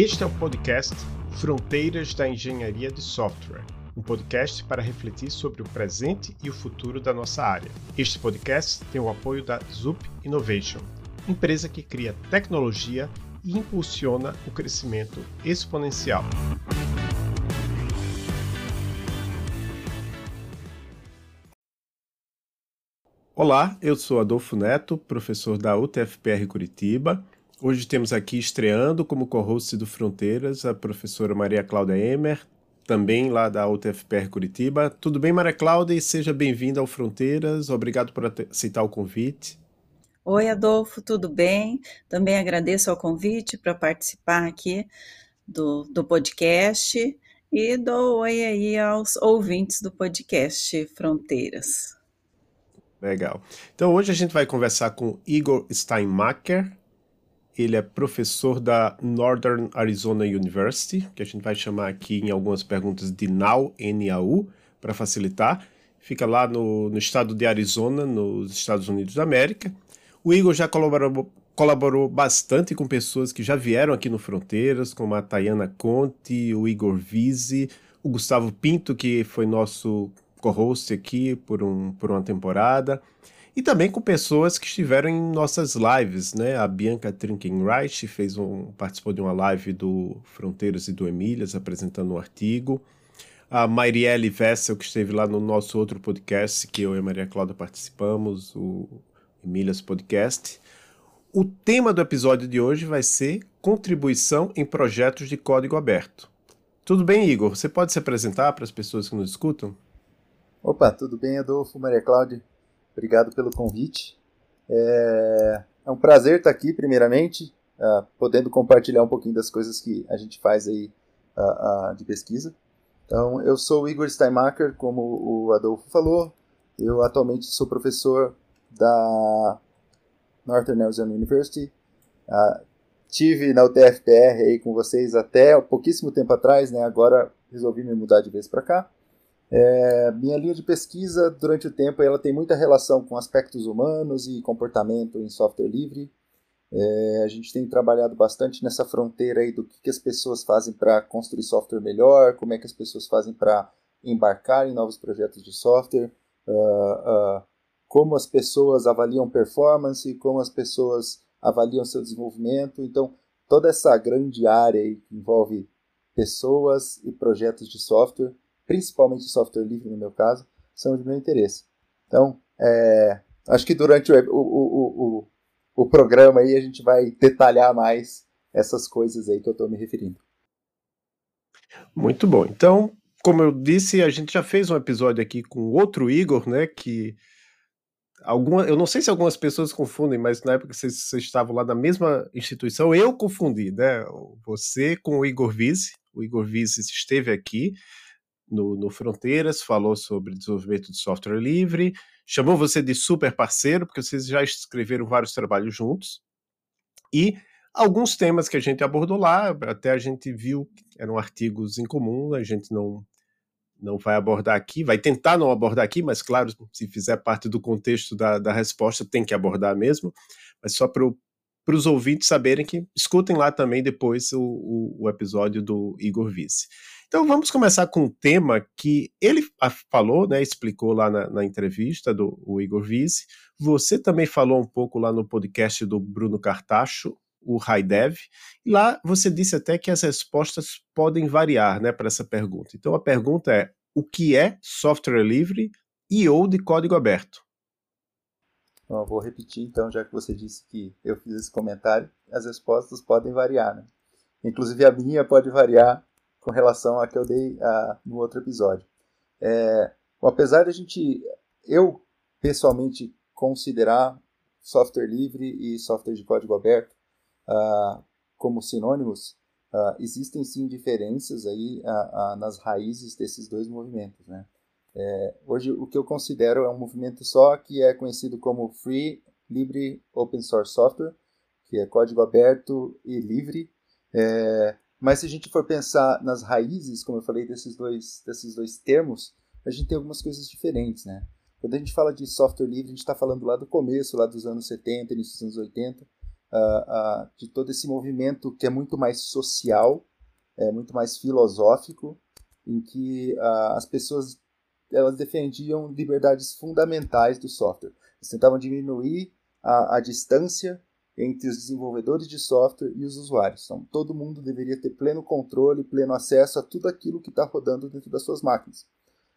Este é o podcast Fronteiras da Engenharia de Software, um podcast para refletir sobre o presente e o futuro da nossa área. Este podcast tem o apoio da Zup Innovation, empresa que cria tecnologia e impulsiona o crescimento exponencial. Olá, eu sou Adolfo Neto, professor da UTFPR Curitiba. Hoje temos aqui estreando como co-host do Fronteiras a professora Maria Cláudia Emer, também lá da UTFPR Curitiba. Tudo bem, Maria Cláudia? E seja bem-vinda ao Fronteiras. Obrigado por aceitar o convite. Oi, Adolfo, tudo bem? Também agradeço ao convite para participar aqui do, do podcast e dou oi aí aos ouvintes do podcast Fronteiras. Legal. Então hoje a gente vai conversar com Igor Steinmacher. Ele é professor da Northern Arizona University, que a gente vai chamar aqui em algumas perguntas de NAU, N-A-U, para facilitar. Fica lá no, no estado de Arizona, nos Estados Unidos da América. O Igor já colaborou, colaborou bastante com pessoas que já vieram aqui no Fronteiras, como a Tayana Conte, o Igor Vise, o Gustavo Pinto, que foi nosso co-host aqui por, um, por uma temporada. E também com pessoas que estiveram em nossas lives, né? A Bianca Trinkenreich fez um, participou de uma live do Fronteiras e do Emílias, apresentando um artigo. A Marielle Vessel, que esteve lá no nosso outro podcast, que eu e a Maria Cláudia participamos, o Emílias Podcast. O tema do episódio de hoje vai ser contribuição em projetos de código aberto. Tudo bem, Igor? Você pode se apresentar para as pessoas que nos escutam? Opa, tudo bem, Adolfo, Maria Cláudia? Obrigado pelo convite. É, é um prazer estar aqui, primeiramente, uh, podendo compartilhar um pouquinho das coisas que a gente faz aí uh, uh, de pesquisa. Então, eu sou o Igor Steinmacher, como o Adolfo falou. Eu atualmente sou professor da Northern Arizona University. tive na UTFPR aí com vocês até pouquíssimo tempo atrás, né? Agora resolvi me mudar de vez para cá. É, minha linha de pesquisa, durante o tempo, ela tem muita relação com aspectos humanos e comportamento em software livre. É, a gente tem trabalhado bastante nessa fronteira aí do que, que as pessoas fazem para construir software melhor, como é que as pessoas fazem para embarcar em novos projetos de software, uh, uh, como as pessoas avaliam performance, como as pessoas avaliam seu desenvolvimento. Então, toda essa grande área que envolve pessoas e projetos de software principalmente software livre no meu caso, são de meu interesse. Então, é, acho que durante o, o, o, o, programa aí a gente vai detalhar mais essas coisas aí que eu estou me referindo. Muito bom. Então, como eu disse, a gente já fez um episódio aqui com outro Igor, né, que alguma, eu não sei se algumas pessoas confundem, mas na época que vocês, vocês, estavam lá na mesma instituição, eu confundi, né? Você com o Igor Vise, o Igor Vise esteve aqui, no, no Fronteiras, falou sobre desenvolvimento de software livre, chamou você de super parceiro, porque vocês já escreveram vários trabalhos juntos. E alguns temas que a gente abordou lá, até a gente viu que eram artigos em comum, a gente não não vai abordar aqui, vai tentar não abordar aqui, mas claro, se fizer parte do contexto da, da resposta, tem que abordar mesmo, mas só para os ouvintes saberem que escutem lá também depois o, o, o episódio do Igor Vice. Então vamos começar com um tema que ele falou, né, explicou lá na, na entrevista do Igor Vise. Você também falou um pouco lá no podcast do Bruno Cartacho, o HiDev. E lá você disse até que as respostas podem variar né, para essa pergunta. Então a pergunta é: o que é software livre e ou de código aberto? Bom, vou repetir então, já que você disse que eu fiz esse comentário, as respostas podem variar. Né? Inclusive a minha pode variar com relação a que eu dei a, no outro episódio. É, apesar de a gente, eu pessoalmente considerar software livre e software de código aberto uh, como sinônimos, uh, existem sim diferenças aí uh, nas raízes desses dois movimentos, né? É, hoje o que eu considero é um movimento só que é conhecido como Free, Libre, Open Source Software, que é código aberto e livre. É, mas se a gente for pensar nas raízes, como eu falei, desses dois, desses dois termos, a gente tem algumas coisas diferentes, né? Quando a gente fala de software livre, a gente está falando lá do começo, lá dos anos 70, início dos anos 80, uh, uh, de todo esse movimento que é muito mais social, é muito mais filosófico, em que uh, as pessoas elas defendiam liberdades fundamentais do software. Eles tentavam diminuir a, a distância entre os desenvolvedores de software e os usuários. Então, todo mundo deveria ter pleno controle, pleno acesso a tudo aquilo que está rodando dentro das suas máquinas.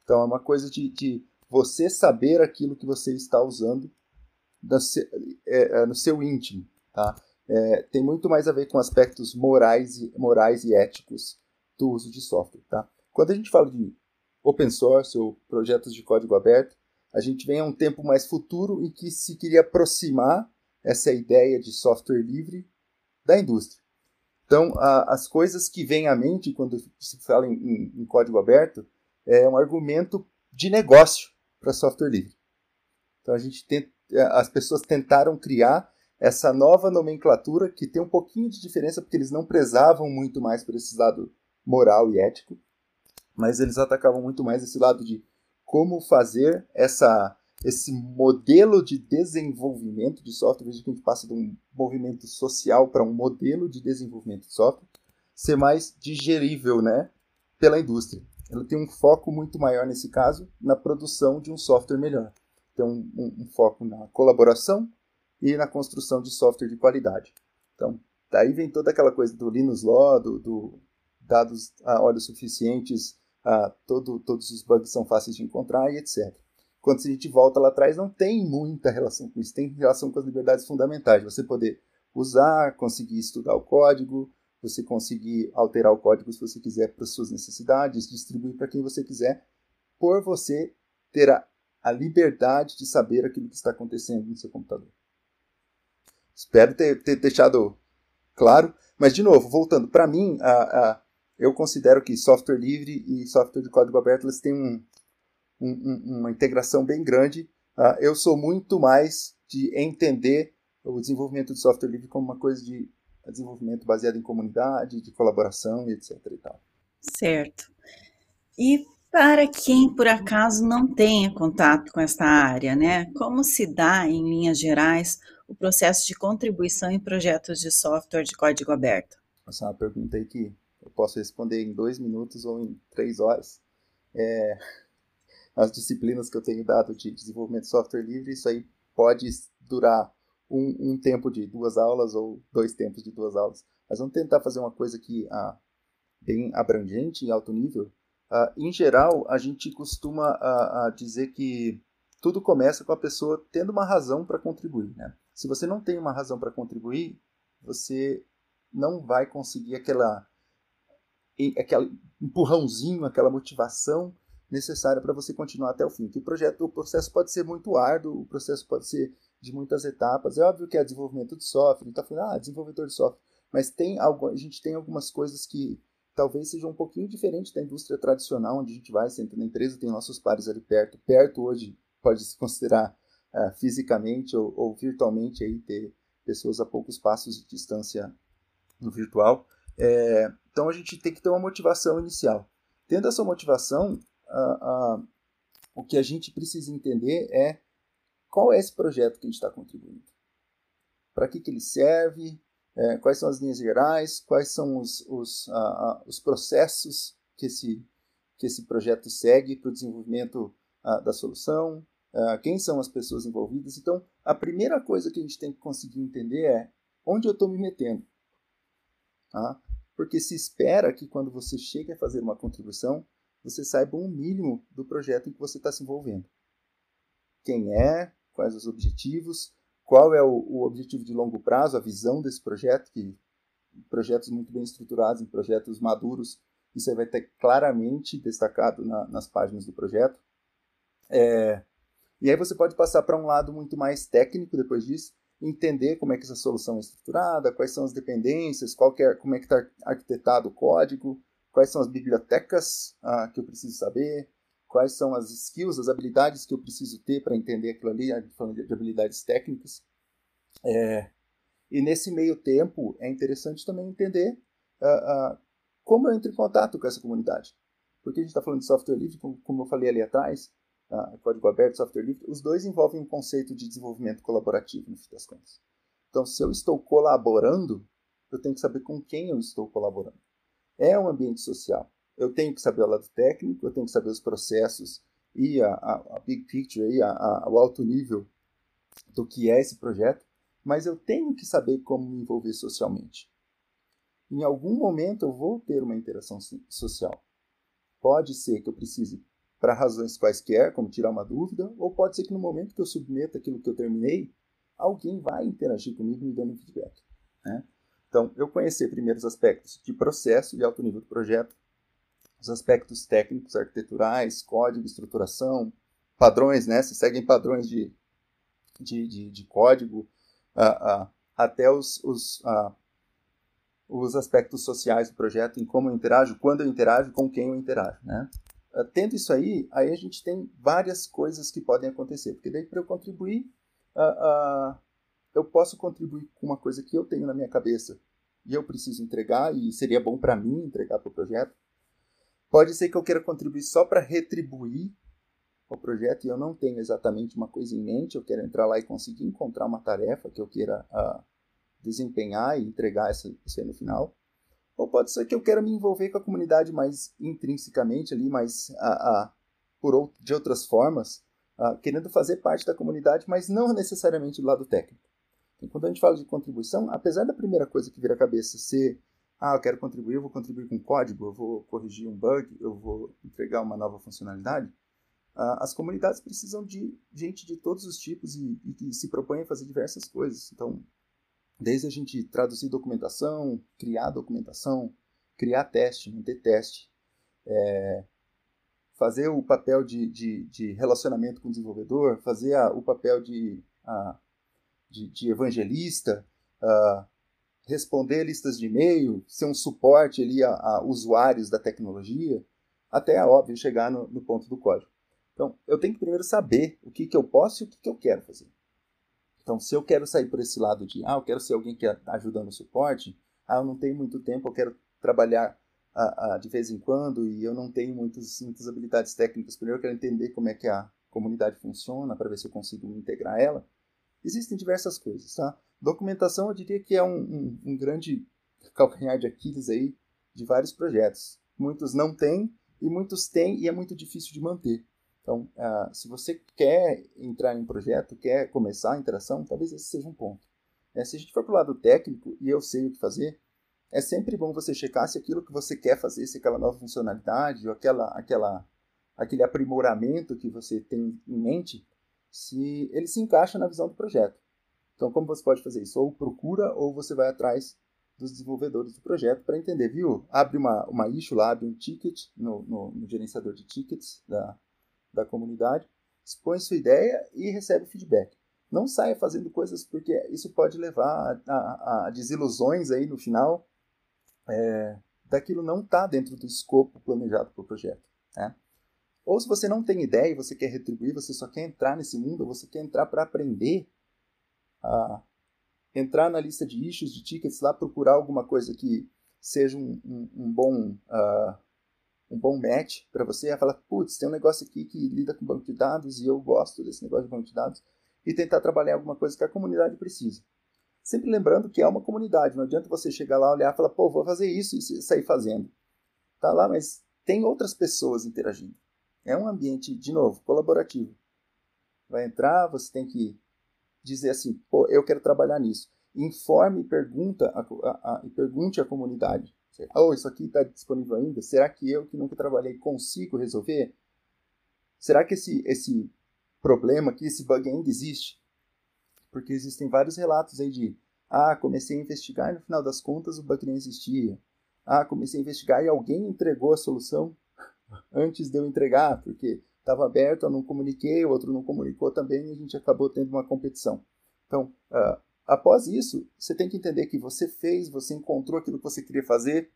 Então, é uma coisa de, de você saber aquilo que você está usando no seu, é, é, no seu íntimo. Tá? É, tem muito mais a ver com aspectos morais e, morais e éticos do uso de software. Tá? Quando a gente fala de open source ou projetos de código aberto, a gente vem a um tempo mais futuro em que se queria aproximar essa ideia de software livre da indústria. Então, a, as coisas que vêm à mente quando se fala em, em, em código aberto é um argumento de negócio para software livre. Então a gente é, as pessoas tentaram criar essa nova nomenclatura que tem um pouquinho de diferença porque eles não prezavam muito mais por esse lado moral e ético, mas eles atacavam muito mais esse lado de como fazer essa esse modelo de desenvolvimento de software, veja que a gente passa de um movimento social para um modelo de desenvolvimento de software, ser mais digerível, né, pela indústria ela tem um foco muito maior nesse caso na produção de um software melhor. Tem um, um, um, foco na colaboração e na construção de software de qualidade. Então, daí vem toda aquela coisa do Linux Law, do, do dados a olhos suficientes, a, todo, todos os bugs são fáceis de encontrar e etc. Quando a gente volta lá atrás, não tem muita relação com isso, tem relação com as liberdades fundamentais. Você poder usar, conseguir estudar o código, você conseguir alterar o código se você quiser para suas necessidades, distribuir para quem você quiser, por você ter a, a liberdade de saber aquilo que está acontecendo no seu computador. Espero ter, ter deixado claro, mas de novo, voltando, para mim, a, a, eu considero que software livre e software de código aberto eles têm um, um, uma integração bem grande. Uh, eu sou muito mais de entender o desenvolvimento de software livre como uma coisa de desenvolvimento baseado em comunidade, de colaboração e etc. E tal. Certo. E para quem por acaso não tenha contato com esta área, né? Como se dá, em linhas gerais, o processo de contribuição em projetos de software de código aberto? Essa é uma pergunta aí que eu posso responder em dois minutos ou em três horas. É, as disciplinas que eu tenho dado de desenvolvimento de software livre, isso aí pode durar um, um, tempo de duas aulas ou dois tempos de duas aulas. Mas vamos tentar fazer uma coisa aqui ah, bem abrangente, em alto nível. Ah, em geral, a gente costuma ah, dizer que tudo começa com a pessoa tendo uma razão para contribuir. Né? Se você não tem uma razão para contribuir, você não vai conseguir aquela, aquele empurrãozinho, aquela motivação necessária para você continuar até o fim. O projeto, o processo pode ser muito árduo, o processo pode ser de muitas etapas. É óbvio que é desenvolvimento de software, está falando, ah, desenvolvedor de software, mas tem algo, a gente tem algumas coisas que talvez sejam um pouquinho diferentes da indústria tradicional, onde a gente vai, senta na empresa, tem nossos pares ali perto. Perto hoje pode se considerar uh, fisicamente ou, ou, virtualmente aí ter pessoas a poucos passos de distância no virtual. É, então a gente tem que ter uma motivação inicial. Tendo essa motivação, o que a gente precisa entender é qual é esse projeto que a gente está contribuindo? Para que, que ele serve? É, quais são as linhas gerais? Quais são os, os, os processos que esse, que esse projeto segue para o desenvolvimento da solução? quem são as pessoas envolvidas? Então, a primeira coisa que a gente tem que conseguir entender é onde eu estou me metendo. Tá? Porque se espera que quando você chega a fazer uma contribuição, você saiba um mínimo do projeto em que você está se envolvendo. Quem é, quais os objetivos, qual é o, o, objetivo de longo prazo, a visão desse projeto, que projetos muito bem estruturados, em projetos maduros, isso aí vai ter claramente destacado na, nas páginas do projeto. É, e aí você pode passar para um lado muito mais técnico depois disso, entender como é que essa solução é estruturada, quais são as dependências, qual é, como é que está arquitetado o código, quais são as bibliotecas ah, que eu preciso saber, quais são as skills, as habilidades que eu preciso ter para entender aquilo ali, falando de habilidades técnicas. É, e nesse meio tempo é interessante também entender uh, uh, como eu entro em contato com essa comunidade. Porque a gente está falando de software livre, como, como, eu falei ali atrás, uh, código aberto, software livre, os dois envolvem um conceito de desenvolvimento colaborativo, no fim das contas. Então, se eu estou colaborando, eu tenho que saber com quem eu estou colaborando. É um ambiente social. Eu tenho que saber o lado técnico, eu tenho que saber os processos e a, a, a big picture, e a, a, o alto nível do que é esse projeto, mas eu tenho que saber como me envolver socialmente. Em algum momento eu vou ter uma interação social. Pode ser que eu precise para razões quaisquer, como tirar uma dúvida, ou pode ser que no momento que eu submeto aquilo que eu terminei, alguém vai interagir comigo me dando feedback. Né? Então, eu conhecer primeiro os aspectos de processo e alto nível do projeto, os aspectos técnicos, arquiteturais, código, estruturação, padrões, né? Se seguem padrões de, de, de, de código, uh, uh, até os, os, uh, os aspectos sociais do projeto, em como eu interajo, quando eu interajo, com quem eu interajo, né? tendo isso aí, aí a gente tem várias coisas que podem acontecer, porque daí para eu contribuir, eu posso contribuir com uma coisa que eu tenho na minha cabeça e eu preciso entregar e seria bom para mim entregar para o projeto. Pode ser que eu queira contribuir só para retribuir o projeto e eu não tenho exatamente uma coisa em mente, eu quero entrar lá e conseguir encontrar uma tarefa que eu queira uh, desempenhar e entregar essa, isso no final. Ou pode ser que eu queira me envolver com a comunidade mais intrinsecamente ali, mais uh, uh, por, de outras formas, querendo fazer parte da comunidade, mas não necessariamente do lado técnico. Então, quando a gente fala de contribuição, apesar da primeira coisa que vira a cabeça ser ah, eu quero contribuir, eu vou contribuir com código, eu vou corrigir um bug, eu vou entregar uma nova funcionalidade. As comunidades precisam de gente de todos os tipos e, e que se propõem a fazer diversas coisas. Então, desde a gente traduzir documentação, criar documentação, criar teste, manter teste, é, fazer o papel de, de, de, relacionamento com o desenvolvedor, fazer a, o papel de, a, de, de evangelista, uh, responder listas de e-mail, ser um suporte ali a, a usuários da tecnologia, até, é óbvio, chegar no, no, ponto do código. Então, eu tenho que primeiro saber o que, que eu posso e o que, que eu quero fazer. Então, se eu quero sair por esse lado de, ah, eu quero ser alguém que ajuda no suporte, ah, eu não tenho muito tempo, eu quero trabalhar ah, ah, de vez em quando e eu não tenho muitas, muitas habilidades técnicas, primeiro eu quero entender como é que a comunidade funciona para ver se eu consigo integrar ela. Existem diversas coisas, tá? Documentação, eu diria que é um, um, um grande calcanhar de Aquiles aí de vários projetos. Muitos não têm e muitos têm e é muito difícil de manter. Então, uh, se você quer entrar em um projeto, quer começar a interação, talvez esse seja um ponto. É, se a gente for para o lado técnico e eu sei o que fazer, é sempre bom você checar se aquilo que você quer fazer, se aquela nova funcionalidade ou aquela, aquela, aquele aprimoramento que você tem em mente, se ele se encaixa na visão do projeto. Então, como você pode fazer isso? Ou procura, ou você vai atrás dos desenvolvedores do projeto para entender, viu? Abre uma, uma issue lá, abre um ticket no, no, no gerenciador de tickets da, da comunidade, expõe sua ideia e recebe feedback. Não saia fazendo coisas porque isso pode levar a, a, a desilusões aí no final. É, daquilo não está dentro do escopo planejado para o projeto. Né? Ou se você não tem ideia e você quer retribuir, você só quer entrar nesse mundo, você quer entrar para aprender, a entrar na lista de issues, de tickets lá, procurar alguma coisa que seja um, um, um bom uh, um bom match para você, a falar, putz, tem um negócio aqui que lida com banco de dados e eu gosto desse negócio de banco de dados, e tentar trabalhar alguma coisa que a comunidade precisa. Sempre lembrando que é uma comunidade, não adianta você chegar lá, olhar e falar, pô, vou fazer isso e sair fazendo. Tá lá, mas tem outras pessoas interagindo. É um ambiente, de novo, colaborativo. Vai entrar, você tem que dizer assim, pô, eu quero trabalhar nisso. Informe e pergunta a, a, a, pergunte à comunidade. Oh, isso aqui está disponível ainda? Será que eu, que nunca trabalhei, consigo resolver? Será que esse, esse problema aqui, esse bug ainda existe? Porque existem vários relatos aí de ah, comecei a investigar e no final das contas o bug não existia. Ah, comecei a investigar e alguém entregou a solução antes de eu entregar, porque estava aberto, eu não comuniquei, o outro não comunicou também e a gente acabou tendo uma competição. Então, uh, após isso, você tem que entender que você fez, você encontrou aquilo que você queria fazer,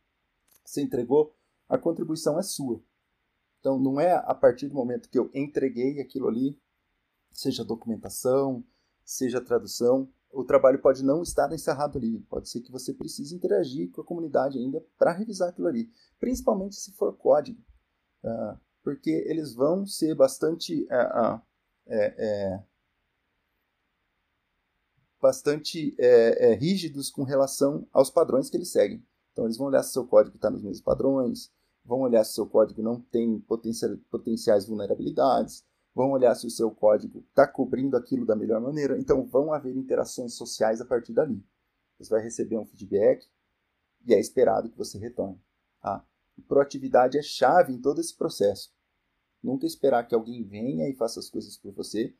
você entregou, a contribuição é sua. Então, não é a partir do momento que eu entreguei aquilo ali, seja documentação, seja tradução, o trabalho pode não estar encerrado ali. Pode ser que você precise interagir com a comunidade ainda para revisar aquilo ali, principalmente se for código. Uh, porque eles vão ser bastante é, é, é, bastante é, é, rígidos com relação aos padrões que eles seguem. Então, eles vão olhar se seu código está nos mesmos padrões, vão olhar se seu código não tem potenciais vulnerabilidades, vão olhar se o seu código está cobrindo aquilo da melhor maneira. Então, vão haver interações sociais a partir dali. Você vai receber um feedback e é esperado que você retorne. Tá? E proatividade é chave em todo esse processo. Nunca esperar que alguém venha e faça as coisas por você.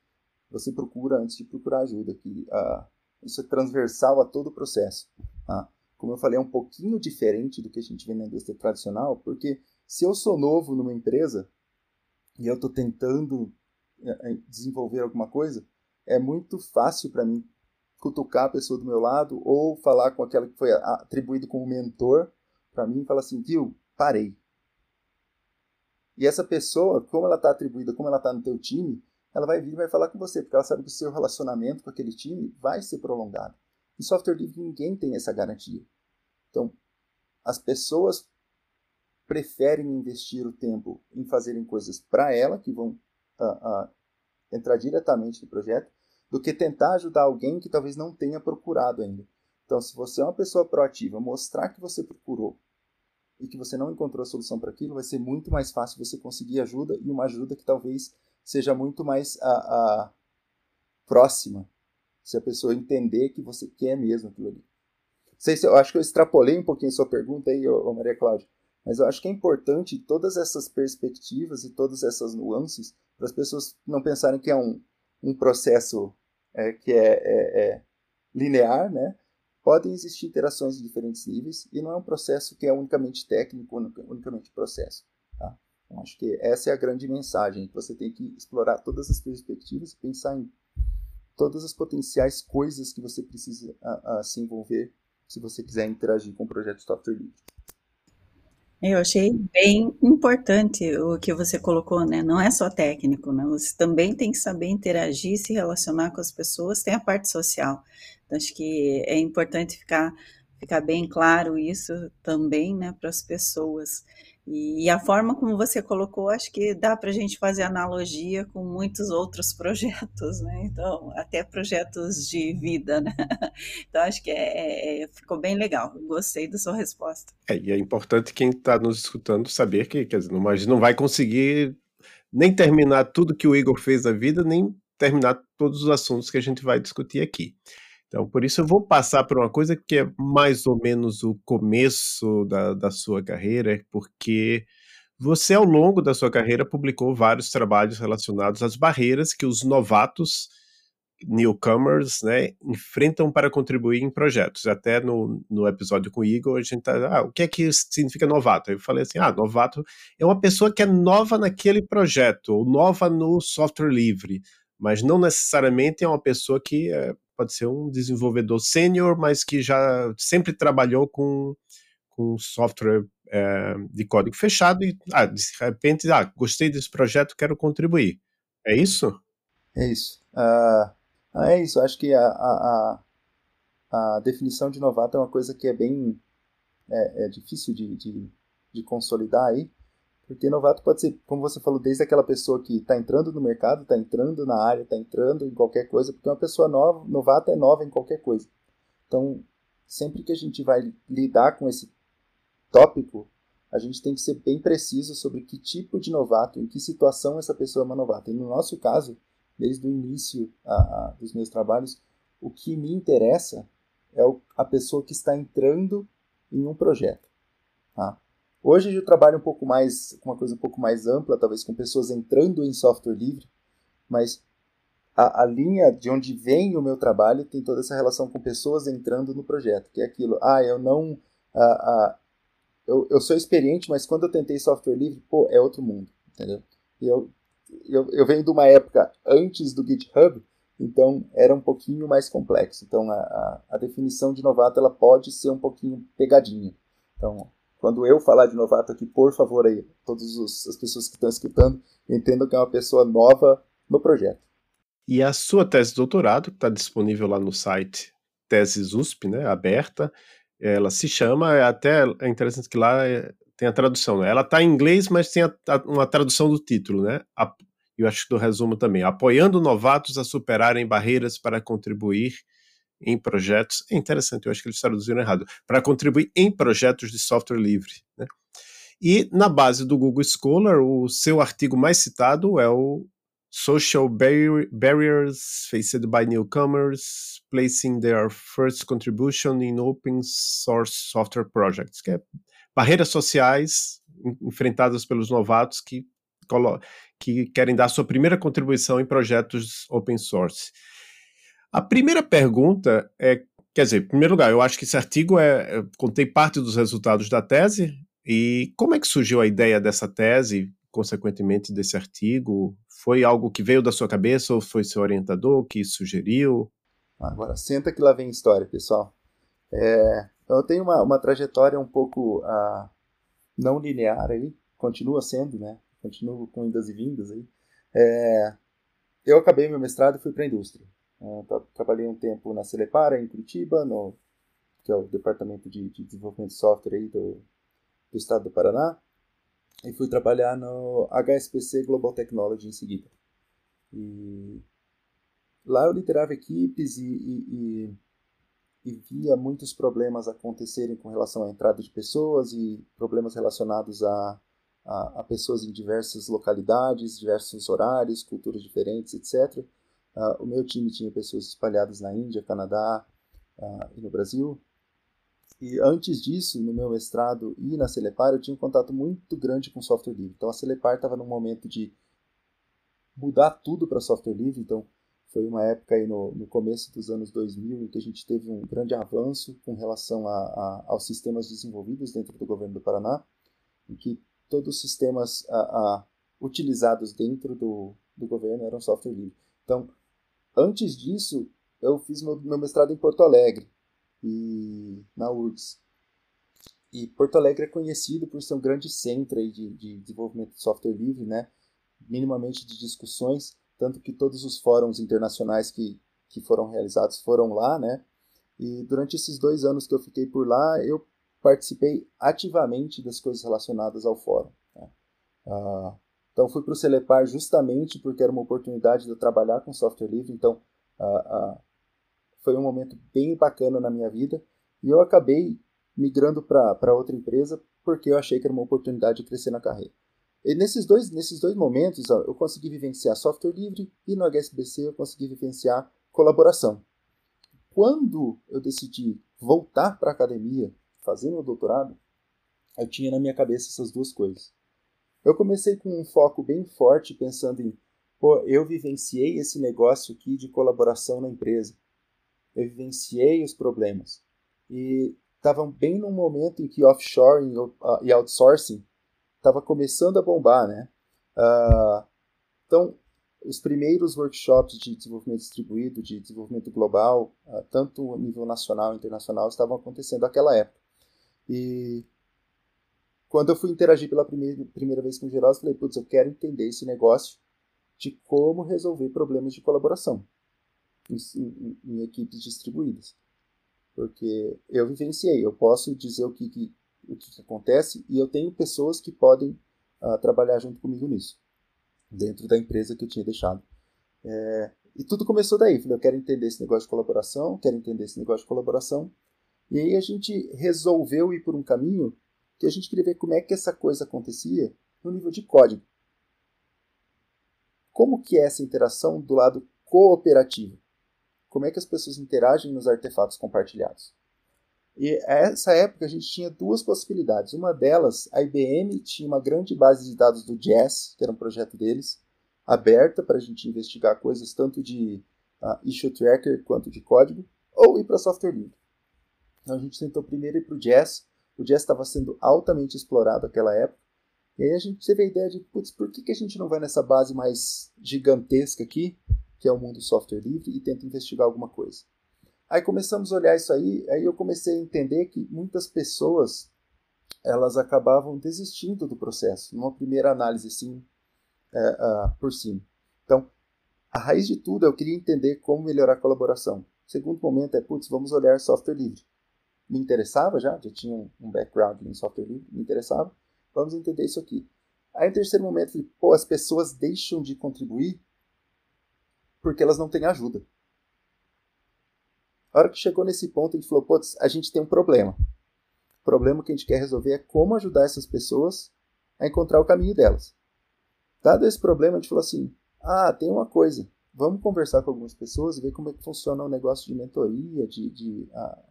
Você procura antes de procurar ajuda. Que, uh, isso é transversal a todo o processo. Tá? Como eu falei, é um pouquinho diferente do que a gente vê na indústria tradicional, porque se eu sou novo numa empresa e eu estou tentando é, é, desenvolver alguma coisa, é muito fácil para mim cutucar a pessoa do meu lado ou falar com aquela que foi atribuído como mentor para mim e falar assim, viu, parei. E essa pessoa, como ela está atribuída, como ela está no teu time, ela vai vir e vai falar com você, porque ela sabe que o seu relacionamento com aquele time vai ser prolongado. Em software livre ninguém tem essa garantia. Então, as pessoas preferem investir o tempo em fazerem coisas para ela, que vão uh, entrar diretamente no projeto, do que tentar ajudar alguém que talvez não tenha procurado ainda. Então, se você é uma pessoa proativa, mostrar que você procurou e que você não encontrou a solução para aquilo, vai ser muito mais fácil você conseguir ajuda e uma ajuda que talvez seja muito mais a, a próxima, se a pessoa entender que você quer mesmo aquilo ali. Sei se eu acho que eu extrapolei um pouquinho a sua pergunta aí, ô, ô Maria Cláudia, mas eu acho que é importante todas essas perspectivas e todas essas nuances para as pessoas não pensarem que é um, um processo é, que é, é, é, linear, né? Podem existir interações de diferentes níveis e não é um processo que é unicamente técnico, unicamente processo. Tá? Então, acho que essa é a grande mensagem, você tem que explorar todas as perspectivas e pensar em todas as potenciais coisas que você precisa a, a se envolver se você quiser interagir com o projeto software livre. Eu achei bem importante o que você colocou, né? Não é só técnico, né? Você também tem que saber interagir, se relacionar com as pessoas, tem a parte social. Acho que é importante ficar, ficar bem claro isso também, né, para as pessoas. E a forma como você colocou, acho que dá para a gente fazer analogia com muitos outros projetos, né? Então, até projetos de vida, né? Então, acho que é, é, ficou bem legal. Gostei da sua resposta. É, e é importante quem está nos escutando saber que, quer dizer, não, mas não vai conseguir nem terminar tudo que o Igor fez na vida, nem terminar todos os assuntos que a gente vai discutir aqui. Então, por isso eu vou passar por uma coisa que é mais ou menos o começo da, da sua carreira, porque você, ao longo da sua carreira, publicou vários trabalhos relacionados às barreiras que os novatos, newcomers, né, enfrentam para contribuir em projetos. Até no, no episódio com o Igor, a gente tá, ah, o que é que significa novato? Eu falei assim, ah, novato é uma pessoa que é nova naquele projeto, ou nova no software livre, mas não necessariamente é uma pessoa que é, pode ser um desenvolvedor sênior, mas que já sempre trabalhou com, com software é, de código fechado e, ah, de repente, ah, gostei desse projeto, quero contribuir. É isso? É isso. Uh, é isso. Acho que a, a, a, definição de novato é uma coisa que é bem é, é difícil de, de, de consolidar aí. Porque novato pode ser, como você falou, desde aquela pessoa que está entrando no mercado, está entrando na área, está entrando em qualquer coisa, porque uma pessoa nova, novata é nova em qualquer coisa. Então, sempre que a gente vai lidar com esse tópico, a gente tem que ser bem preciso sobre que tipo de novato, em que situação essa pessoa é uma novata. E no nosso caso, desde o início a, a, dos meus trabalhos, o que me interessa é o, a pessoa que está entrando em um projeto. Tá? Hoje eu trabalho um pouco mais, com uma coisa um pouco mais ampla, talvez com pessoas entrando em software livre, mas a, a, linha de onde vem o meu trabalho tem toda essa relação com pessoas entrando no projeto, que é aquilo, ah, eu não, ah, ah, eu, eu sou experiente, mas quando eu tentei software livre, pô, é outro mundo, entendeu? E eu, eu, eu venho de uma época antes do GitHub, então era um pouquinho mais complexo. Então a, a, a definição de novato ela pode ser um pouquinho pegadinha. Então quando eu falar de novato aqui, por favor, aí, todas as pessoas que estão escutando, entendam que é uma pessoa nova no projeto. E a sua tese de doutorado, que está disponível lá no site Teses USP, né, aberta, ela se chama, é até é interessante que lá é, tem a tradução, né? ela está em inglês, mas tem a, a, uma tradução do título, né? A, eu acho que do resumo também, apoiando novatos a superarem barreiras para contribuir em projetos. É interessante, eu acho que eles traduziram errado. Para contribuir em projetos de software livre. Né? E na base do Google Scholar, o seu artigo mais citado é o Social Barriers Faced by Newcomers Placing Their First Contribution in Open Source Software Projects, que é barreiras sociais enfrentadas pelos novatos que, que querem dar sua primeira contribuição em projetos open source. A primeira pergunta é, quer dizer, em primeiro lugar, eu acho que esse artigo é, contei parte dos resultados da tese, e como é que surgiu a ideia dessa tese, consequentemente desse artigo? Foi algo que veio da sua cabeça ou foi seu orientador que sugeriu? Agora, senta que lá vem história, pessoal. É, eu tenho uma, uma trajetória um pouco uh, não linear aí, continua sendo, né? Continuo com indas e vindas aí. É, eu acabei meu mestrado e fui para a indústria. Uh, trabalhei um tempo na Celepara, em Curitiba, no, que é o departamento de, de desenvolvimento de software aí do, do estado do Paraná, e fui trabalhar no HSPC Global Technology em seguida. E lá eu liderava equipes e, e, e e via muitos problemas acontecerem com relação à entrada de pessoas e problemas relacionados a, a, a pessoas em diversas localidades, diversos horários, culturas diferentes, etc. Uh, o meu time tinha pessoas espalhadas na Índia, Canadá uh, e no Brasil. E antes disso, no meu mestrado e na Celepar, eu tinha um contato muito grande com software livre. Então a Celepar estava num momento de mudar tudo para software livre. Então foi uma época aí no, no começo dos anos 2000 em que a gente teve um grande avanço com relação a, a, aos sistemas desenvolvidos dentro do governo do Paraná, em que todos os sistemas a, utilizados dentro do, do governo eram software livre. Então, antes disso, eu fiz meu, meu mestrado em Porto Alegre, e na URGS. E Porto Alegre é conhecido por ser um grande centro aí de, de desenvolvimento de software livre, né? minimamente de discussões tanto que todos os fóruns internacionais que, que foram realizados foram lá, né? E durante esses dois anos que eu fiquei por lá, eu participei ativamente das coisas relacionadas ao fórum. Né? Uh, então fui para o Celepar justamente porque era uma oportunidade de eu trabalhar com software livre, então uh, uh, foi um momento bem bacana na minha vida e eu acabei migrando para outra empresa porque eu achei que era uma oportunidade de crescer na carreira. E nesses dois, nesses dois momentos, ó, eu consegui vivenciar software livre e no HSBC eu consegui vivenciar colaboração. Quando eu decidi voltar para a academia, fazer meu doutorado, eu tinha na minha cabeça essas duas coisas. Eu comecei com um foco bem forte, pensando em, pô, eu vivenciei esse negócio aqui de colaboração na empresa. Eu vivenciei os problemas. E estavam bem num momento em que offshoring e outsourcing estava começando a bombar, né? Uh, então, os primeiros workshops de desenvolvimento distribuído, de desenvolvimento global, uh, tanto a nível nacional e internacional, estavam acontecendo naquela época. E quando eu fui interagir pela primeira, primeira vez com o Gerosa, falei, putz, eu quero entender esse negócio de como resolver problemas de colaboração em, em, em equipes distribuídas. Porque eu vivenciei, eu posso dizer o que, que o que, que acontece e eu tenho pessoas que podem uh, trabalhar junto comigo nisso, dentro da empresa que eu tinha deixado. É, e tudo começou daí. Falei, eu quero entender esse negócio de colaboração, quero entender esse negócio de colaboração. E aí a gente resolveu ir por um caminho que a gente queria ver como é que essa coisa acontecia no nível de código. Como que é essa interação do lado cooperativo? Como é que as pessoas interagem nos artefatos compartilhados? E essa época a gente tinha duas possibilidades. Uma delas, a IBM tinha uma grande base de dados do Jazz, que era um projeto deles, aberta para a gente investigar coisas tanto de uh, issue tracker quanto de código, ou ir para software livre. Então a gente tentou primeiro ir para o Jazz. O Jazz estava sendo altamente explorado naquela época. E aí a gente teve a ideia de, putz, por que, que a gente não vai nessa base mais gigantesca aqui, que é o mundo software livre, e tenta investigar alguma coisa? Aí começamos a olhar isso aí, aí eu comecei a entender que muitas pessoas elas acabavam desistindo do processo, numa primeira análise assim, é, por cima. Então, a raiz de tudo eu queria entender como melhorar a colaboração. O segundo momento é, putz, vamos olhar software livre. Me interessava já, já tinha um background em software livre, me interessava. Vamos entender isso aqui. Aí, em terceiro momento, falei, pô, as pessoas deixam de contribuir porque elas não têm ajuda A hora que chegou nesse ponto, a gente falou, putz, a gente tem um problema. O problema que a gente quer resolver é como ajudar essas pessoas a encontrar o caminho delas. Dado esse problema, a gente falou assim, ah, tem uma coisa, vamos conversar com algumas pessoas e ver como é que funciona o negócio de mentoria, de, de ah,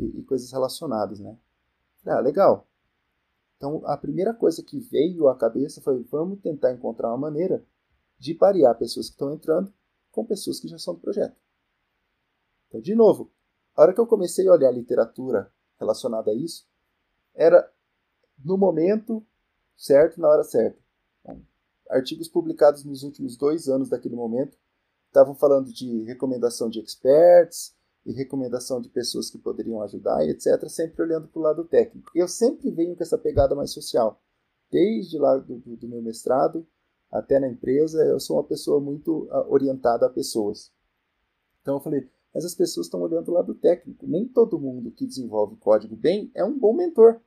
e, e, coisas relacionadas, né? Ah, legal. Então, a primeira coisa que veio à cabeça foi, vamos tentar encontrar uma maneira de parear pessoas que estão entrando com pessoas que já são do projeto. Então, de novo, a hora que eu comecei a olhar literatura relacionada a isso, era no momento certo, na hora certa. Artigos publicados nos últimos dois anos daquele momento estavam falando de recomendação de experts e recomendação de pessoas que poderiam ajudar, etc., sempre olhando para o lado técnico. Eu sempre venho com essa pegada mais social. Desde lá do, do, meu mestrado até na empresa, eu sou uma pessoa muito uh, orientada a pessoas. Então eu falei, mas as pessoas estão olhando o lado técnico. Nem todo mundo que desenvolve código bem é um bom mentor.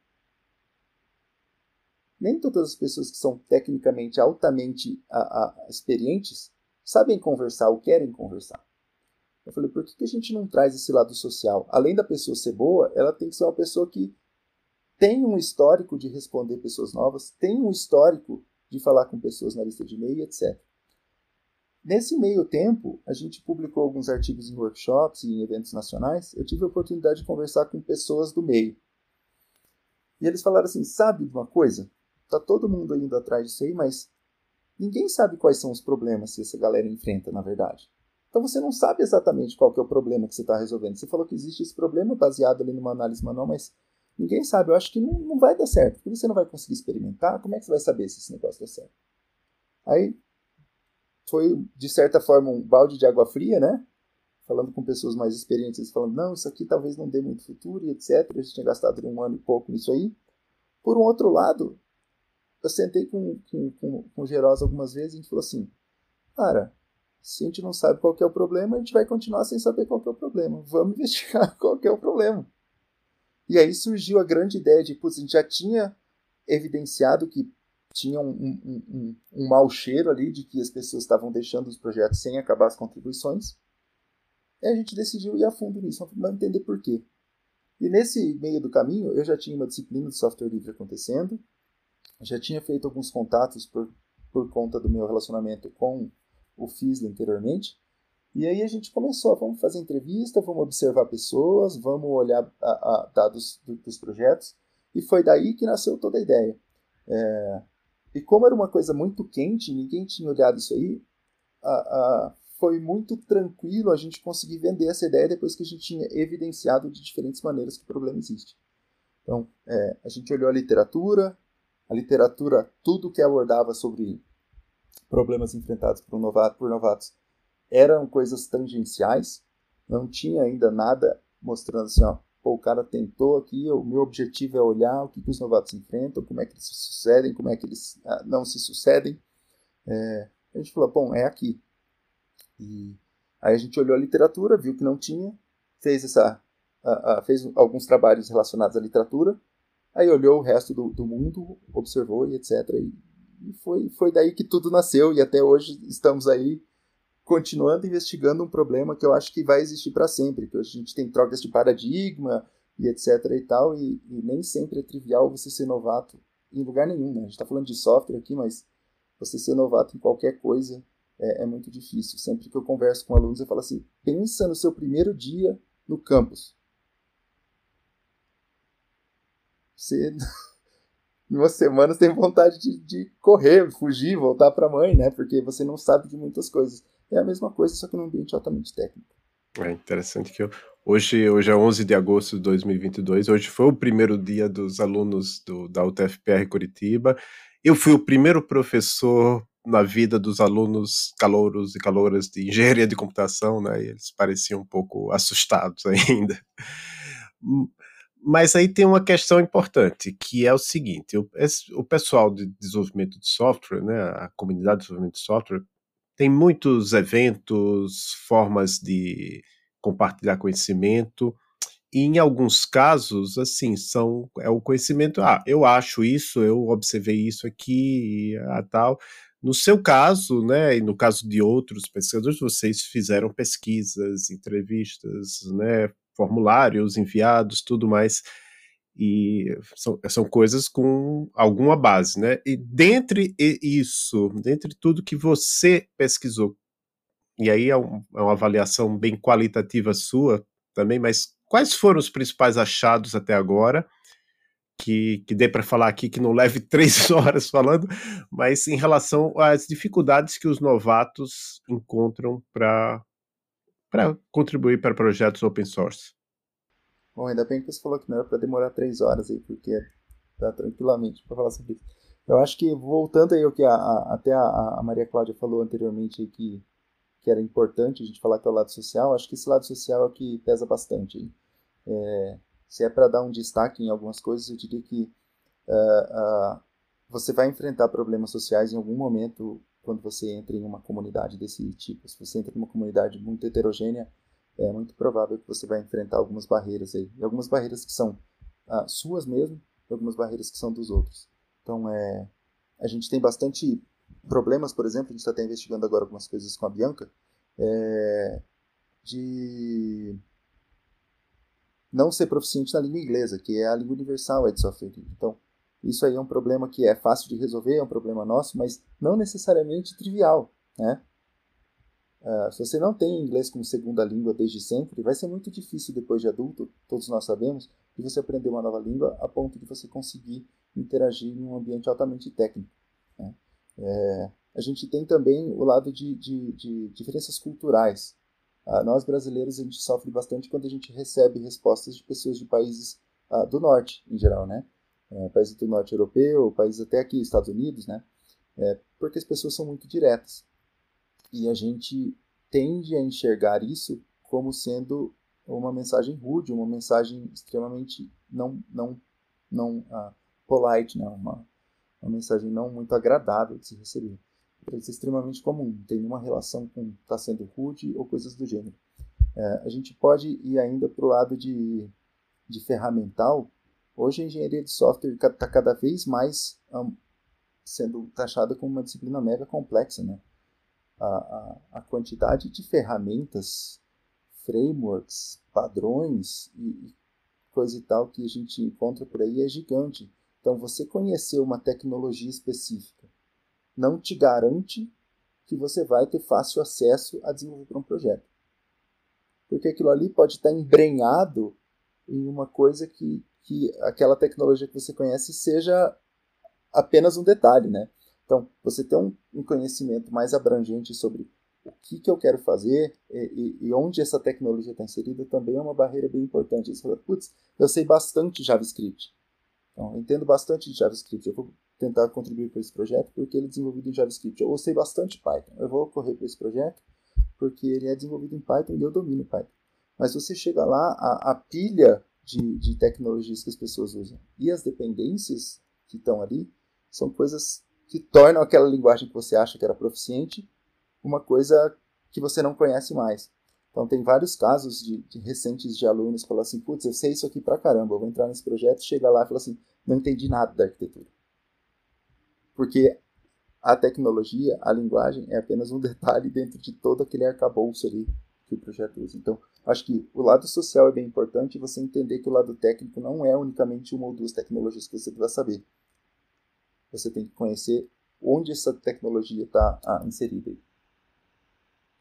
Nem todas as pessoas que são tecnicamente altamente a, a, experientes sabem conversar ou querem conversar. Eu falei, por que, que a gente não traz esse lado social? Além da pessoa ser boa, ela tem que ser uma pessoa que tem um histórico de responder pessoas novas, tem um histórico de falar com pessoas na lista de e-mail, etc. Nesse meio tempo, a gente publicou alguns artigos em workshops e em eventos nacionais. Eu tive a oportunidade de conversar com pessoas do meio. E eles falaram assim: sabe de uma coisa? Tá todo mundo indo atrás disso aí, mas ninguém sabe quais são os problemas que essa galera enfrenta, na verdade. Então você não sabe exatamente qual é o problema que você está resolvendo. Você falou que existe esse problema baseado ali numa análise manual, mas ninguém sabe. Eu acho que não, não vai dar certo, porque você não vai conseguir experimentar. Como é que você vai saber se esse negócio dá certo? Aí foi, de certa forma, um balde de água fria, né? Falando com pessoas mais experientes, falando, não, isso aqui talvez não dê muito futuro e etc. Gente tinha gastado um ano e pouco nisso aí. Por um outro lado, eu sentei com, com, com, com o Gerosa algumas vezes e a gente falou assim, cara, se a gente não sabe qual é o problema, a gente vai continuar sem saber qual é o problema. Vamos investigar qual é o problema. E aí surgiu a grande ideia de, putz, a gente já tinha evidenciado que tinha um, um, um, um mau cheiro ali de que as pessoas estavam deixando os projetos sem acabar as contribuições. E a gente decidiu ir a fundo nisso, vamos entender por quê. E nesse meio do caminho, eu já tinha uma disciplina de software livre acontecendo, já tinha feito alguns contatos por, por conta do meu relacionamento com o FISLA anteriormente, e aí a gente começou, vamos fazer entrevista, vamos observar pessoas, vamos olhar a, a dados do, dos projetos, e foi daí que nasceu toda a ideia. É, e como era uma coisa muito quente, ninguém tinha olhado isso aí, a, a, foi muito tranquilo a gente conseguir vender essa ideia depois que a gente tinha evidenciado de diferentes maneiras que o problema existe. Então, é, a gente olhou a literatura, a literatura, tudo que abordava sobre problemas enfrentados por, novato, por novatos eram coisas tangenciais, não tinha ainda nada mostrando assim, ó, Pô, o cara tentou aqui, o meu objetivo é olhar o que, que os novatos enfrentam, como é que eles se sucedem, como é que eles ah, não se sucedem. É, a gente falou, bom, é aqui. E aí a gente olhou a literatura, viu que não tinha, fez essa, fez alguns trabalhos relacionados à literatura, aí olhou o resto do, do mundo, observou e etc. E, e foi, foi daí que tudo nasceu e até hoje estamos aí continuando investigando um problema que eu acho que vai existir para sempre, que a gente tem trocas de paradigma e etc e tal, e, e, nem sempre é trivial você ser novato em lugar nenhum, né? A gente está falando de software aqui, mas você ser novato em qualquer coisa é, é, muito difícil. Sempre que eu converso com alunos, eu falo assim, pensa no seu primeiro dia no campus. Você, em uma semana, tem vontade de, de correr, fugir, voltar para a mãe, né? Porque você não sabe de muitas coisas. É a mesma coisa, só que num ambiente altamente técnico. É interessante que eu, hoje, hoje é 11 de agosto de 2022, hoje foi o primeiro dia dos alunos do, da UTFPR Curitiba. Eu fui o primeiro professor na vida dos alunos calouros e calouras de engenharia de computação, né? Eles pareciam um pouco assustados ainda. Mas aí tem uma questão importante, que é o seguinte: o, o pessoal de desenvolvimento de software, né, a comunidade de desenvolvimento de software, tem muitos eventos, formas de compartilhar conhecimento. E em alguns casos, assim, são é o conhecimento, ah, eu acho isso, eu observei isso aqui, a tal, No seu caso, né, e no caso de outros pesquisadores, vocês fizeram pesquisas, entrevistas, né, formulários enviados, tudo mais, e são, são coisas com alguma base, né? E dentre isso, dentre tudo que você pesquisou, e aí é, um, é uma avaliação bem qualitativa sua também, mas quais foram os principais achados até agora? Que, que dê para falar aqui que não leve três horas falando, mas em relação às dificuldades que os novatos encontram para contribuir para projetos open source. Bom, ainda bem que você falou que não era para demorar três horas aí, porque tá tranquilamente para falar sobre isso. Eu acho que, voltando aí ao que a, a, até a, a, Maria Cláudia falou anteriormente, que, que era importante a gente falar que é o lado social, acho que esse lado social é o que pesa bastante. É, se é para dar um destaque em algumas coisas, eu diria que uh, uh, você vai enfrentar problemas sociais em algum momento quando você entra em uma comunidade desse tipo. Se você entra em uma comunidade muito heterogênea, é muito provável que você vai enfrentar algumas barreiras aí. E algumas barreiras que são ah, suas mesmo, e algumas barreiras que são dos outros. Então, é, a gente tem bastante problemas, por exemplo, a gente está até investigando agora algumas coisas com a Bianca, é, de não ser proficiente na língua inglesa, que é a língua universal é de software Então, isso aí é um problema que é fácil de resolver, é um problema nosso, mas não necessariamente trivial, né? Uh, se você não tem inglês como segunda língua desde sempre, vai ser muito difícil depois de adulto, todos nós sabemos, de você aprender uma nova língua a ponto de você conseguir interagir em um ambiente altamente técnico. Né? É, a gente tem também o lado de, de, de diferenças culturais. Uh, nós brasileiros a gente sofre bastante quando a gente recebe respostas de pessoas de países uh, do norte, em geral, né? É, países do norte europeu, países até aqui, Estados Unidos, né? É, porque as pessoas são muito diretas e a gente tende a enxergar isso como sendo uma mensagem rude, uma mensagem extremamente não não não uh, polite, né? uma, uma mensagem não muito agradável de se receber. Isso é extremamente comum, tem nenhuma relação com estar tá sendo rude ou coisas do gênero. É, a gente pode ir ainda para o lado de, de ferramental. Hoje a engenharia de software está cada vez mais um, sendo taxada como uma disciplina mega complexa, né? a, a, a quantidade de ferramentas, frameworks, padrões e, e coisa e tal que a gente encontra por aí é gigante. Então, você conhecer uma tecnologia específica não te garante que você vai ter fácil acesso a desenvolver um projeto. Porque aquilo ali pode estar embrenhado em uma coisa que, que aquela tecnologia que você conhece seja apenas um detalhe, né? Então, você ter um, um conhecimento mais abrangente sobre o que, que eu quero fazer e, e, onde essa tecnologia está inserida também é uma barreira bem importante. Você fala, putz, eu sei bastante JavaScript. Então, eu entendo bastante de JavaScript. Eu vou tentar contribuir para esse projeto porque ele é desenvolvido em JavaScript. Eu sei bastante Python. Eu vou correr para esse projeto porque ele é desenvolvido em Python e eu domino Python. Mas você chega lá, a, a pilha de, de tecnologias que as pessoas usam e as dependências que estão ali são coisas que tornam aquela linguagem que você acha que era proficiente uma coisa que você não conhece mais. Então tem vários casos de, de recentes de alunos que falam assim, putz, eu sei isso aqui pra caramba, eu vou entrar nesse projeto, chega lá e fala assim, não entendi nada da arquitetura. Porque a tecnologia, a linguagem, é apenas um detalhe dentro de todo aquele arcabouço ali que o projeto usa. Então, acho que o lado social é bem importante você entender que o lado técnico não é unicamente uma ou duas tecnologias que você vai saber você tem que conhecer onde essa tecnologia está ah, inserida. Aí.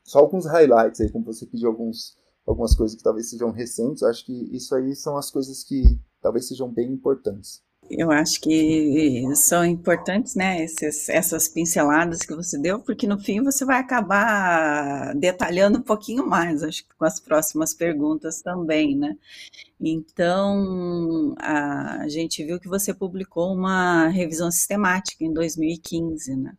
Só alguns highlights aí, como você pediu alguns, algumas coisas que talvez sejam recentes, acho que isso aí são as coisas que talvez sejam bem importantes. Eu acho que são importantes, né, esses, essas pinceladas que você deu, porque no fim você vai acabar detalhando um pouquinho mais, acho que com as próximas perguntas também, né? Então, a gente viu que você publicou uma revisão sistemática em 2015, né?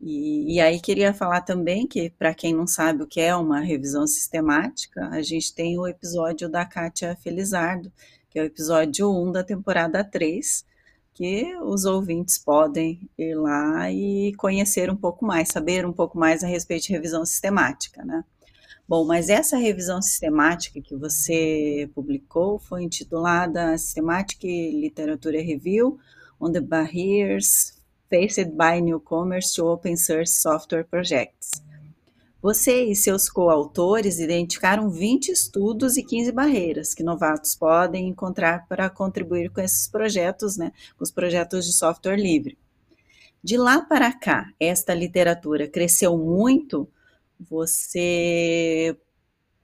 E, e aí queria falar também que, para quem não sabe o que é uma revisão sistemática, a gente tem o episódio da Kátia Felizardo, que é o episódio 1 da temporada 3, que os ouvintes podem ir lá e conhecer um pouco mais, saber um pouco mais a respeito de revisão sistemática, né? Bom, mas essa revisão sistemática que você publicou foi intitulada Systematic Literature Review on the Barriers Faced by Newcomers to Open Source Software Projects. Você e seus coautores identificaram 20 estudos e 15 barreiras que novatos podem encontrar para contribuir com esses projetos, né, com os projetos de software livre. De lá para cá, esta literatura cresceu muito. Você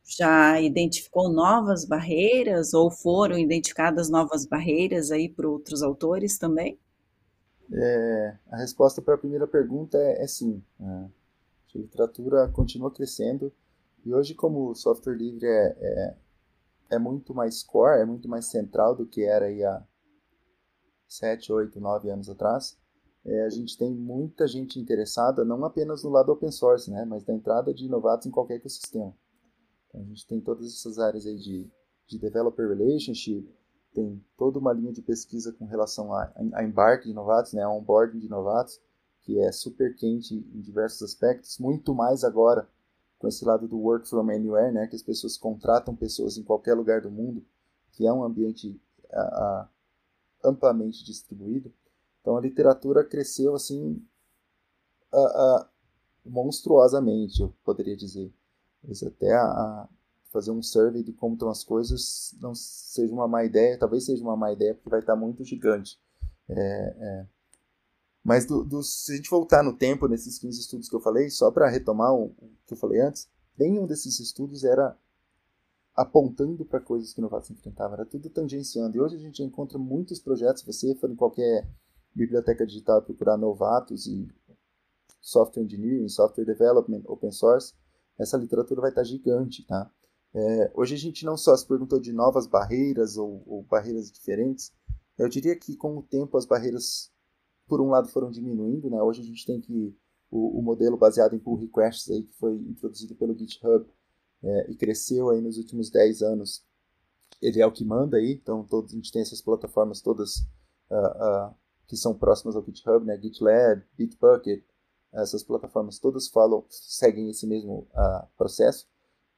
já identificou novas barreiras ou foram identificadas novas barreiras aí por outros autores também? É, a resposta para a primeira pergunta é, é sim. É. A literatura continua crescendo e hoje, como o software livre é, é, é, muito mais core, é muito mais central do que era aí há 7, 8, 9 anos atrás, é, a gente tem muita gente interessada, não apenas no lado open source, né, mas da entrada de novatos em qualquer ecossistema. Então, a gente tem todas essas áreas aí de, de developer relationship, tem toda uma linha de pesquisa com relação a, a embarque de novatos, né, a onboarding de novatos, que é super quente em diversos aspectos, muito mais agora com esse lado do work from anywhere, né, que as pessoas contratam pessoas em qualquer lugar do mundo, que é um ambiente a, a, amplamente distribuído. Então a literatura cresceu assim a, monstruosamente, eu poderia dizer. Mas até fazer um survey de como estão as coisas não seja uma má ideia, talvez seja uma má ideia porque vai estar muito gigante. É, é, mas do, do, se a gente voltar no tempo, nesses 15 estudos que eu falei, só para retomar o, o, que eu falei antes, nenhum desses estudos era apontando para coisas que o novato enfrentava, era tudo tangenciando. E hoje a gente encontra muitos projetos, se você for em qualquer biblioteca digital procurar novatos e software engineering, software development, open source, essa literatura vai estar gigante, tá? É, hoje a gente não só se perguntou de novas barreiras ou, ou barreiras diferentes, eu diria que com o tempo as barreiras por um lado foram diminuindo, né? Hoje a gente tem que o, o modelo baseado em pull requests aí que foi introduzido pelo GitHub é, e cresceu aí nos últimos 10 anos. Ele é o que manda aí, então todos, a gente tem essas plataformas todas uh, uh, que são próximas ao GitHub, né? GitLab, Bitbucket, essas plataformas todas falam, seguem esse mesmo uh, processo.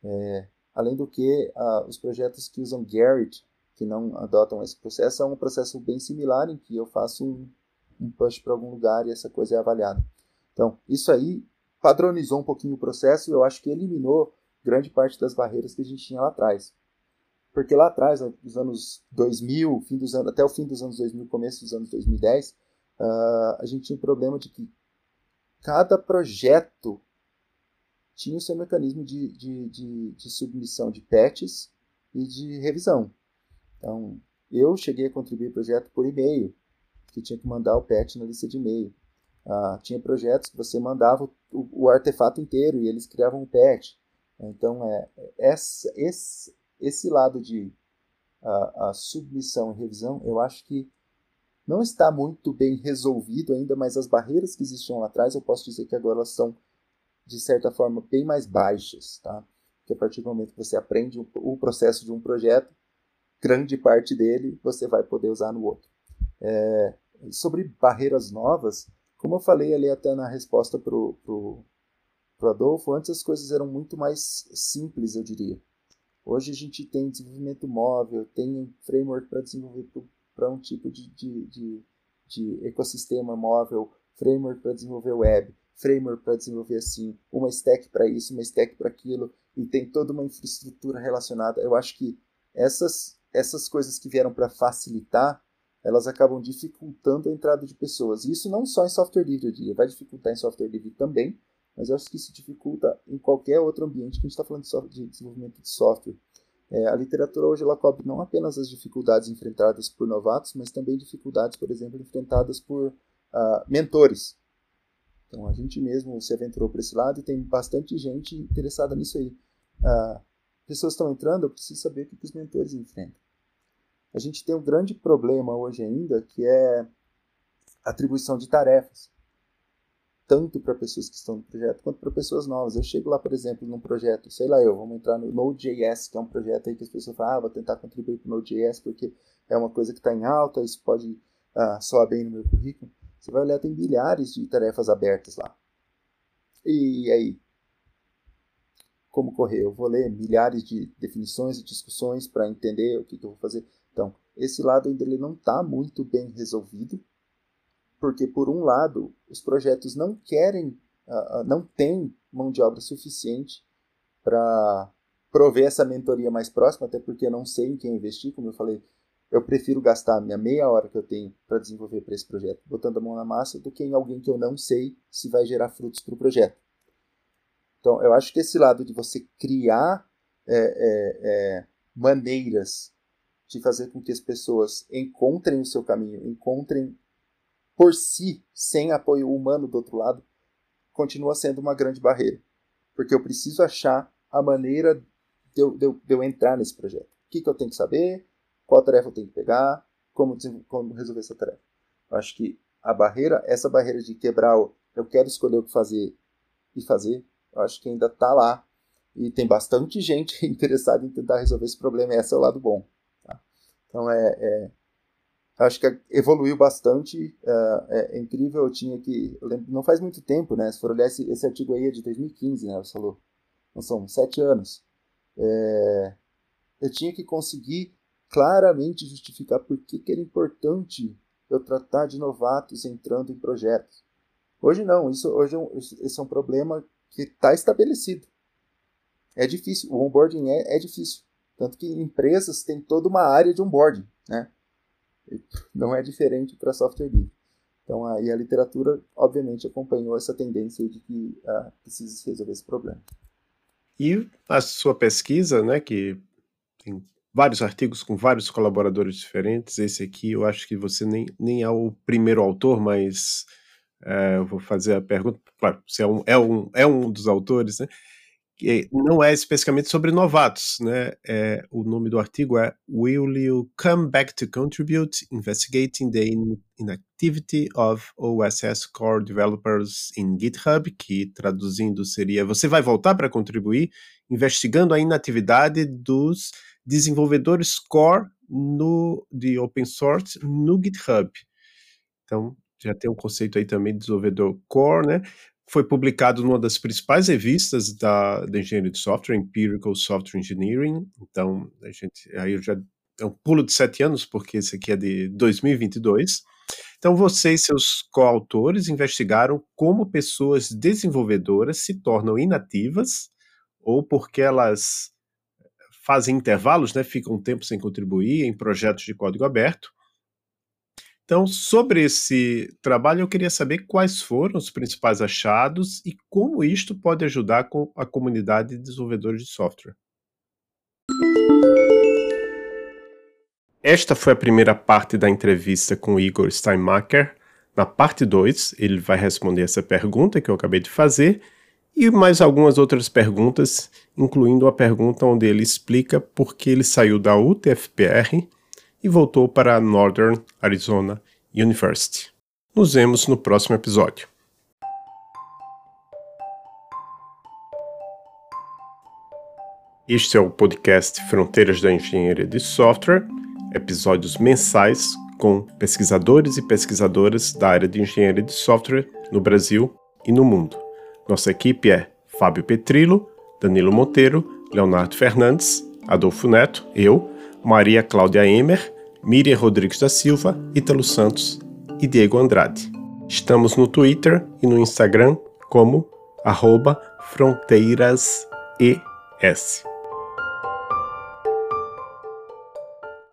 É, além do que, os projetos que usam Gerrit, que não adotam esse processo, é um processo bem similar em que eu faço um, um push para algum lugar e essa coisa é avaliada. Então, isso aí padronizou um pouquinho o processo e eu acho que eliminou grande parte das barreiras que a gente tinha lá atrás. Porque lá atrás, nos anos 2000, fim dos anos, até o fim dos anos 2000, começo dos anos 2010, uh, ah, a gente tinha um problema de que cada projeto tinha o seu mecanismo de, de, de, de submissão de patches e de revisão. Então, eu cheguei a contribuir projeto por e-mail que tinha que mandar o patch na lista de e-mail. Ah, tinha projetos que você mandava o, o, artefato inteiro e eles criavam um patch. Então, é, essa, esse, esse lado de a, a submissão e revisão, eu acho que não está muito bem resolvido ainda, mas as barreiras que existiam lá atrás, eu posso dizer que agora elas são, de certa forma, bem mais baixas. Tá? Porque a partir do momento que você aprende o, o processo de um projeto, grande parte dele você vai poder usar no outro. É, sobre barreiras novas, como eu falei ali até na resposta para o Adolfo, antes as coisas eram muito mais simples, eu diria. Hoje a gente tem desenvolvimento móvel, tem framework para desenvolver para um tipo de, de, de, de ecossistema móvel, framework para desenvolver web, framework para desenvolver assim, uma stack para isso, uma stack para aquilo, e tem toda uma infraestrutura relacionada. Eu acho que essas, essas coisas que vieram para facilitar elas acabam dificultando a entrada de pessoas. E isso não só em software livre, eu diria, vai dificultar em software livre também, mas eu acho que isso dificulta em qualquer outro ambiente que a gente está falando de, de, desenvolvimento de software. É, a literatura hoje ela cobre não apenas as dificuldades enfrentadas por novatos, mas também dificuldades, por exemplo, enfrentadas por uh, mentores. Então a gente mesmo se aventurou para esse lado e tem bastante gente interessada nisso aí. Uh, pessoas estão entrando, eu preciso saber o que, que os mentores enfrentam a gente tem um grande problema hoje ainda, que é atribuição de tarefas. Tanto para pessoas que estão no projeto, quanto para pessoas novas. Eu chego lá, por exemplo, num projeto, sei lá eu, vamos entrar no Node.js, que é um projeto aí que as pessoas falam, ah, vou tentar contribuir para o Node.js, porque é uma coisa que está em alta, isso pode ah, soar bem no meu currículo. Você vai olhar, tem milhares de tarefas abertas lá. E aí, como correr? Eu vou ler milhares de definições e discussões para entender o que, que eu vou fazer. Então, esse lado ainda ele não está muito bem resolvido. porque, por um lado, os projetos não querem, uh, não têm mão de obra suficiente para prover essa mentoria mais próxima, até porque eu não sei em quem investir, como eu falei, eu prefiro gastar a minha meia hora que eu tenho para desenvolver para esse projeto, botando a mão na massa, do que em alguém que eu não sei se vai gerar frutos para o projeto. Então, eu acho que esse lado de você criar é, é, é, maneiras de fazer com que as pessoas encontrem o seu caminho, encontrem por si, sem apoio humano do outro lado, continua sendo uma grande barreira. Porque eu preciso achar a maneira de eu, de eu, de eu entrar nesse projeto. O que, que eu tenho que saber, qual tarefa eu tenho que pegar, como, como resolver essa tarefa. Eu acho que a barreira, essa barreira de quebrar o eu quero escolher o que fazer e fazer, eu acho que ainda está lá. E tem bastante gente interessada em tentar resolver esse problema, e esse é o lado bom. Então, é, é, acho que evoluiu bastante, é, é, incrível, eu tinha que, eu lembro, não faz muito tempo, né, se for olhar esse, esse artigo aí é de 2015, né, você falou, não são sete anos, é, eu tinha que conseguir claramente justificar por que, que era importante eu tratar de novatos entrando em projetos. Hoje não, isso hoje é um, esse é um problema que está estabelecido. É difícil, o onboarding é, é difícil. Tanto que empresas têm toda uma área de onboarding, né? Não é diferente para software livre. Então, aí a literatura, obviamente, acompanhou essa tendência de que ah, precisa resolver esse problema. E a sua pesquisa, né, que tem vários artigos com vários colaboradores diferentes. Esse aqui eu acho que você nem, nem é o primeiro autor, mas é, eu vou fazer a pergunta. Claro, você é um, é um, é um dos autores, né? Que não é especificamente sobre novatos, né? É, o nome do artigo é Will You Come Back to Contribute? Investigating the Inactivity of OSS Core Developers in GitHub, que traduzindo seria Você vai voltar para contribuir? Investigando a inatividade dos desenvolvedores core no, de open source no GitHub. Então, já tem um conceito aí também de desenvolvedor core, né? Foi publicado numa das principais revistas da, da engenharia de software, Empirical Software Engineering. Então, a gente, aí eu já é um pulo de sete anos, porque esse aqui é de 2022. Então, você e seus coautores investigaram como pessoas desenvolvedoras se tornam inativas ou porque elas fazem intervalos, né, ficam um tempo sem contribuir em projetos de código aberto. Então, sobre esse trabalho, eu queria saber quais foram os principais achados e como isto pode ajudar com a comunidade de desenvolvedores de software. Esta foi a primeira parte da entrevista com Igor Steinmacher. Na parte 2, ele vai responder essa pergunta que eu acabei de fazer e mais algumas outras perguntas, incluindo a pergunta onde ele explica por que ele saiu da UTFPR e voltou para a Northern Arizona University. Nos vemos no próximo episódio. Este é o podcast Fronteiras da Engenharia de Software, episódios mensais com pesquisadores e pesquisadoras da área de engenharia de software no Brasil e no mundo. Nossa equipe é Fábio Petrilo, Danilo Monteiro, Leonardo Fernandes, Adolfo Neto, eu, Maria Cláudia Emer, Miriam Rodrigues da Silva, Ítalo Santos e Diego Andrade. Estamos no Twitter e no Instagram como arroba fronteirasES.